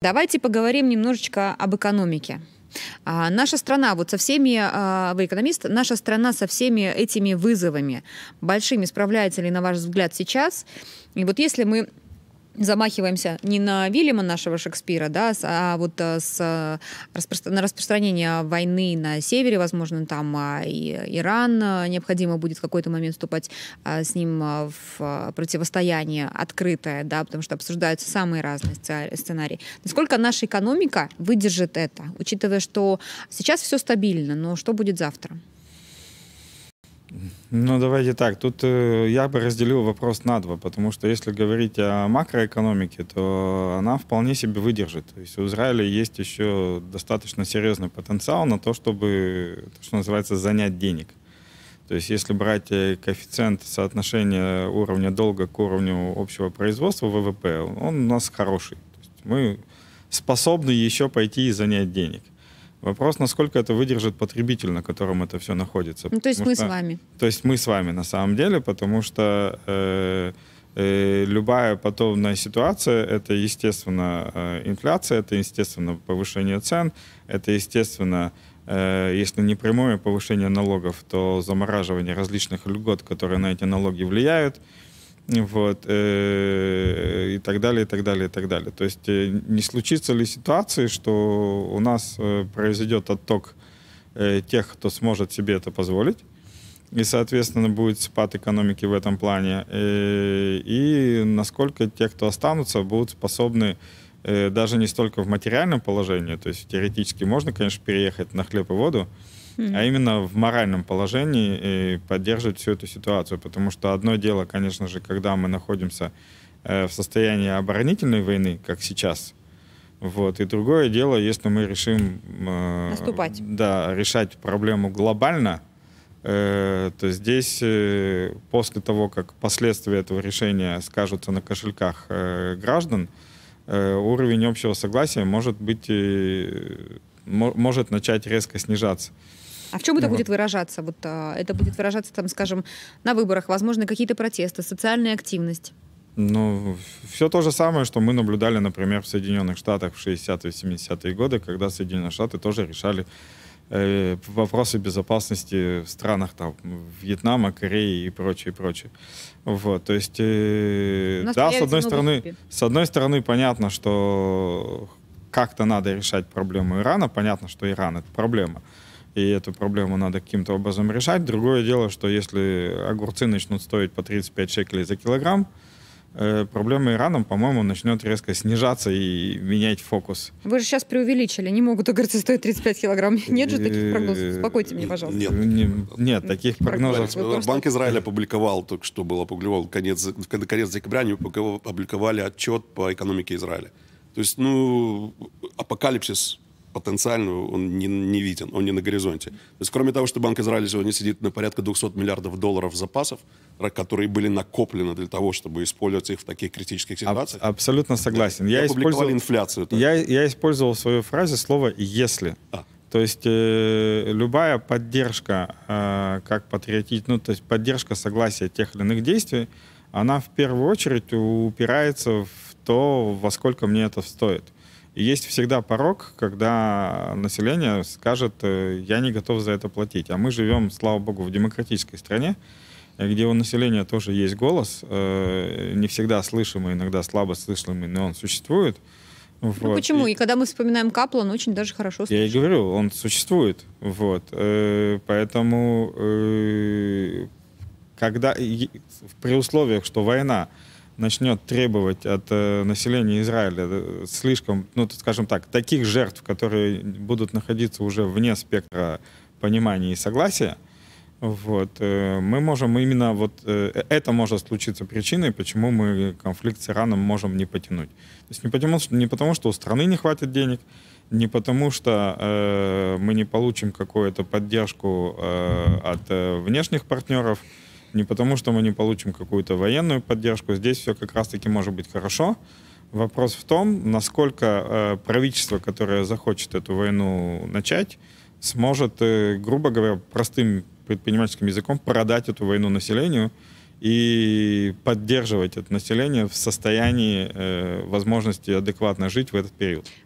Давайте поговорим немножечко об экономике. А, наша страна, вот со всеми, а, вы экономист, наша страна со всеми этими вызовами большими справляется ли, на ваш взгляд, сейчас? И вот если мы замахиваемся не на Вильяма нашего Шекспира, да, а вот э, с, э, на распространение войны на севере, возможно, там а, и Иран э, необходимо будет в какой-то момент вступать а, с ним в противостояние открытое, да, потому что обсуждаются самые разные сценарии. Насколько наша экономика выдержит это, учитывая, что сейчас все стабильно, но что будет завтра? Ну, давайте так. Тут э, я бы разделил вопрос на два, потому что если говорить о макроэкономике, то она вполне себе выдержит. То есть у Израиля есть еще достаточно серьезный потенциал на то, чтобы, то, что называется, занять денег. То есть если брать э, коэффициент соотношения уровня долга к уровню общего производства ВВП, он у нас хороший. То есть мы способны еще пойти и занять денег. Вопрос, насколько это выдержит потребитель, на котором это все находится. Ну, то есть мы что, с вами. То есть мы с вами на самом деле, потому что э, э, любая подобная ситуация, это, естественно, э, инфляция, это, естественно, повышение цен, это, естественно, э, если не прямое повышение налогов, то замораживание различных льгот, которые на эти налоги влияют вот, э, и так далее, и так далее, и так далее. То есть э, не случится ли ситуации, что у нас э, произойдет отток э, тех, кто сможет себе это позволить, и, соответственно, будет спад экономики в этом плане, э, и насколько те, кто останутся, будут способны э, даже не столько в материальном положении, то есть теоретически можно, конечно, переехать на хлеб и воду, а именно в моральном положении и поддерживать всю эту ситуацию. Потому что одно дело, конечно же, когда мы находимся э, в состоянии оборонительной войны, как сейчас, вот. И другое дело, если мы решим э, Наступать. Да, решать проблему глобально, э, то здесь э, после того, как последствия этого решения скажутся на кошельках э, граждан, э, уровень общего согласия может быть э, может начать резко снижаться. А в чем это будет выражаться? Вот а, это будет выражаться, там, скажем, на выборах, возможно, какие-то протесты, социальная активность. Ну, все то же самое, что мы наблюдали, например, в Соединенных Штатах в 60-е, 70-е годы, когда Соединенные Штаты тоже решали э, вопросы безопасности в странах там Вьетнама, Кореи и прочее, прочее. Вот, то есть, э, да, с одной стороны, с одной стороны, понятно, что как-то надо решать проблему Ирана, понятно, что Иран это проблема и эту проблему надо каким-то образом решать. Другое дело, что если огурцы начнут стоить по 35 шекелей за килограмм, э, проблема Ираном, по-моему, начнет резко снижаться и менять фокус. Вы же сейчас преувеличили. Не могут огурцы стоить 35 35 килограмм. Нет же таких прогнозов? Успокойте меня, пожалуйста. Нет, не, нет таких прогнозов. Банк Израиля опубликовал, только что был опубликовал, конец, конец декабря они опубликовали отчет по экономике Израиля. То есть, ну, апокалипсис потенциально он не, не виден, он не на горизонте. То есть, кроме того, что Банк Израиля сегодня сидит на порядка 200 миллиардов долларов запасов, которые были накоплены для того, чтобы использовать их в таких критических ситуациях. Аб- абсолютно согласен. Я, использовал инфляцию. Я, я использовал в своей фразе слово «если». А. То есть э, любая поддержка, э, как патриотить, ну, то есть поддержка согласия тех или иных действий, она в первую очередь упирается в то, во сколько мне это стоит. И есть всегда порог, когда население скажет, э, я не готов за это платить. А мы живем, слава богу, в демократической стране, где у населения тоже есть голос, э, не всегда слышимый, иногда слабо слышимый, но он существует. Ну вот. почему? И, и когда мы вспоминаем Капла, он очень даже хорошо слышит. Я и говорю, он существует. Вот. Э, поэтому когда при условиях, что война начнет требовать от э, населения Израиля э, слишком, ну, скажем так, таких жертв, которые будут находиться уже вне спектра понимания и согласия, вот, э, мы можем именно вот э, это может случиться причиной, почему мы конфликт с Ираном можем не потянуть. То есть не потому, не потому что у страны не хватит денег, не потому что э, мы не получим какую-то поддержку э, от э, внешних партнеров, не потому, что мы не получим какую-то военную поддержку. Здесь все как раз-таки может быть хорошо. Вопрос в том, насколько э, правительство, которое захочет эту войну начать, сможет, э, грубо говоря, простым предпринимательским языком продать эту войну населению и поддерживать это население в состоянии э, возможности адекватно жить в этот период.